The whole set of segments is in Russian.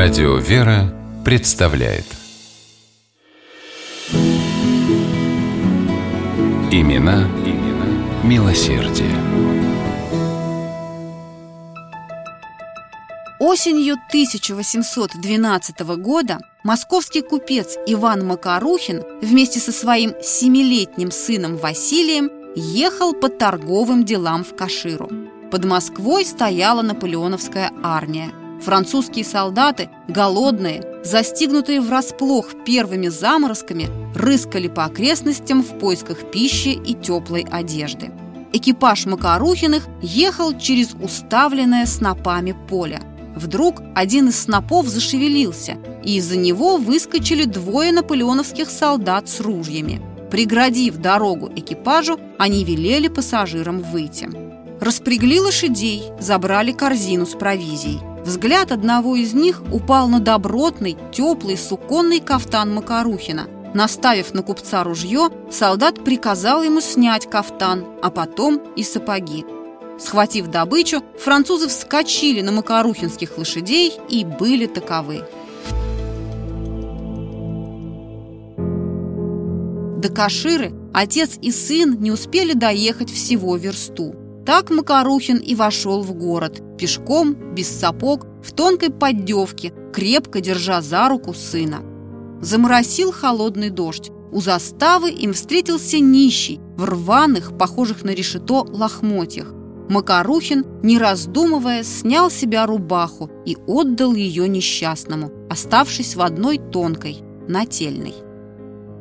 Радио «Вера» представляет Имена, имена милосердие. Осенью 1812 года московский купец Иван Макарухин вместе со своим семилетним сыном Василием ехал по торговым делам в Каширу. Под Москвой стояла наполеоновская армия. Французские солдаты, голодные, застигнутые врасплох первыми заморозками, рыскали по окрестностям в поисках пищи и теплой одежды. Экипаж Макарухиных ехал через уставленное снопами поле. Вдруг один из снопов зашевелился, и из-за него выскочили двое наполеоновских солдат с ружьями. Преградив дорогу экипажу, они велели пассажирам выйти. Распрягли лошадей, забрали корзину с провизией. Взгляд одного из них упал на добротный, теплый суконный кафтан Макарухина. Наставив на купца ружье, солдат приказал ему снять кафтан, а потом и сапоги. Схватив добычу, французы вскочили на макарухинских лошадей и были таковы. До Каширы отец и сын не успели доехать всего версту. Так Макарухин и вошел в город, пешком, без сапог, в тонкой поддевке, крепко держа за руку сына. Заморосил холодный дождь. У заставы им встретился нищий, в рваных, похожих на решето, лохмотьях. Макарухин, не раздумывая, снял себя рубаху и отдал ее несчастному, оставшись в одной тонкой, нательной.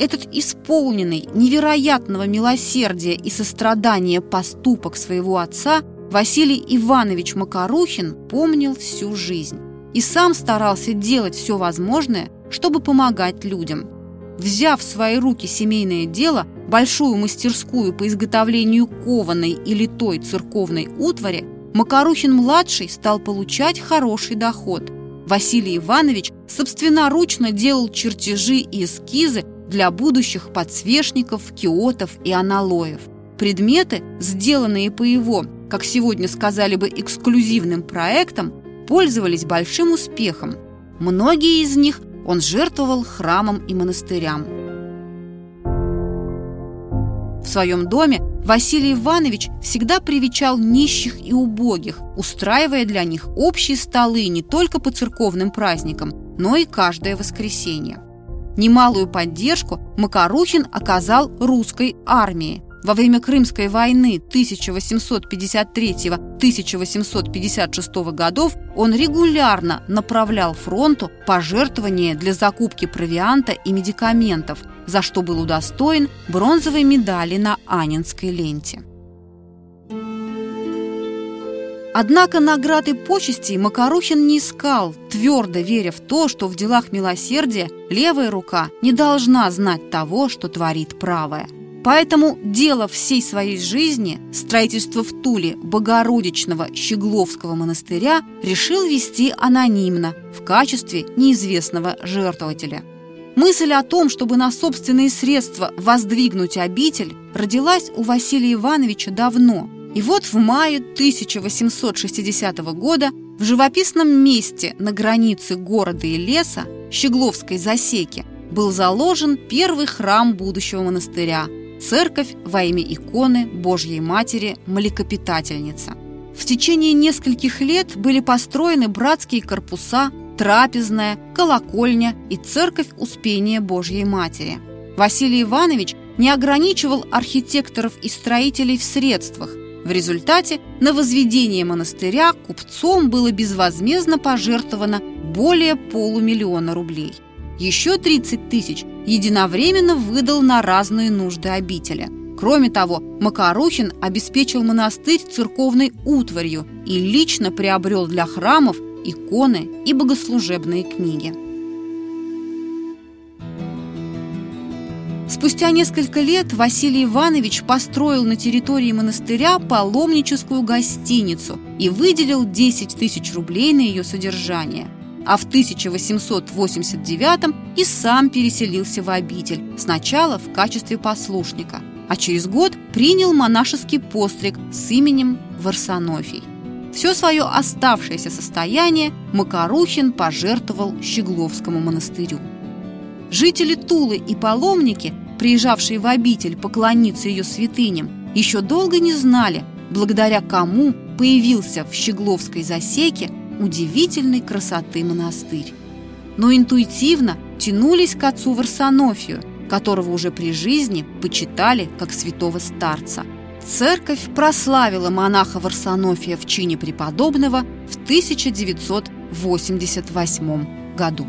Этот исполненный невероятного милосердия и сострадания поступок своего отца Василий Иванович Макарухин помнил всю жизнь и сам старался делать все возможное, чтобы помогать людям. Взяв в свои руки семейное дело, большую мастерскую по изготовлению кованой и литой церковной утвари, Макарухин-младший стал получать хороший доход. Василий Иванович собственноручно делал чертежи и эскизы для будущих подсвечников, киотов и аналоев. Предметы, сделанные по его, как сегодня сказали бы, эксклюзивным проектам, пользовались большим успехом. Многие из них он жертвовал храмам и монастырям. В своем доме Василий Иванович всегда привечал нищих и убогих, устраивая для них общие столы не только по церковным праздникам, но и каждое воскресенье. Немалую поддержку Макарухин оказал русской армии. Во время Крымской войны 1853-1856 годов он регулярно направлял фронту пожертвования для закупки провианта и медикаментов, за что был удостоен бронзовой медали на Анинской ленте. Однако наград и почестей Макарухин не искал, твердо веря в то, что в делах милосердия левая рука не должна знать того, что творит правая. Поэтому дело всей своей жизни, строительство в Туле Богородичного Щегловского монастыря, решил вести анонимно, в качестве неизвестного жертвователя. Мысль о том, чтобы на собственные средства воздвигнуть обитель, родилась у Василия Ивановича давно – и вот в мае 1860 года в живописном месте на границе города и леса, Щегловской засеки, был заложен первый храм будущего монастыря – церковь во имя иконы Божьей Матери Млекопитательница. В течение нескольких лет были построены братские корпуса, трапезная, колокольня и церковь Успения Божьей Матери. Василий Иванович не ограничивал архитекторов и строителей в средствах, в результате на возведение монастыря купцом было безвозмездно пожертвовано более полумиллиона рублей. Еще 30 тысяч единовременно выдал на разные нужды обители. Кроме того, Макарухин обеспечил монастырь церковной утварью и лично приобрел для храмов иконы и богослужебные книги. Спустя несколько лет Василий Иванович построил на территории монастыря паломническую гостиницу и выделил 10 тысяч рублей на ее содержание. А в 1889 и сам переселился в обитель, сначала в качестве послушника, а через год принял монашеский постриг с именем Варсонофий. Все свое оставшееся состояние Макарухин пожертвовал Щегловскому монастырю. Жители Тулы и паломники, приезжавшие в обитель поклониться ее святыням, еще долго не знали, благодаря кому появился в Щегловской засеке удивительной красоты монастырь. Но интуитивно тянулись к отцу Варсонофию, которого уже при жизни почитали как святого старца. Церковь прославила монаха Варсонофия в чине преподобного в 1988 году.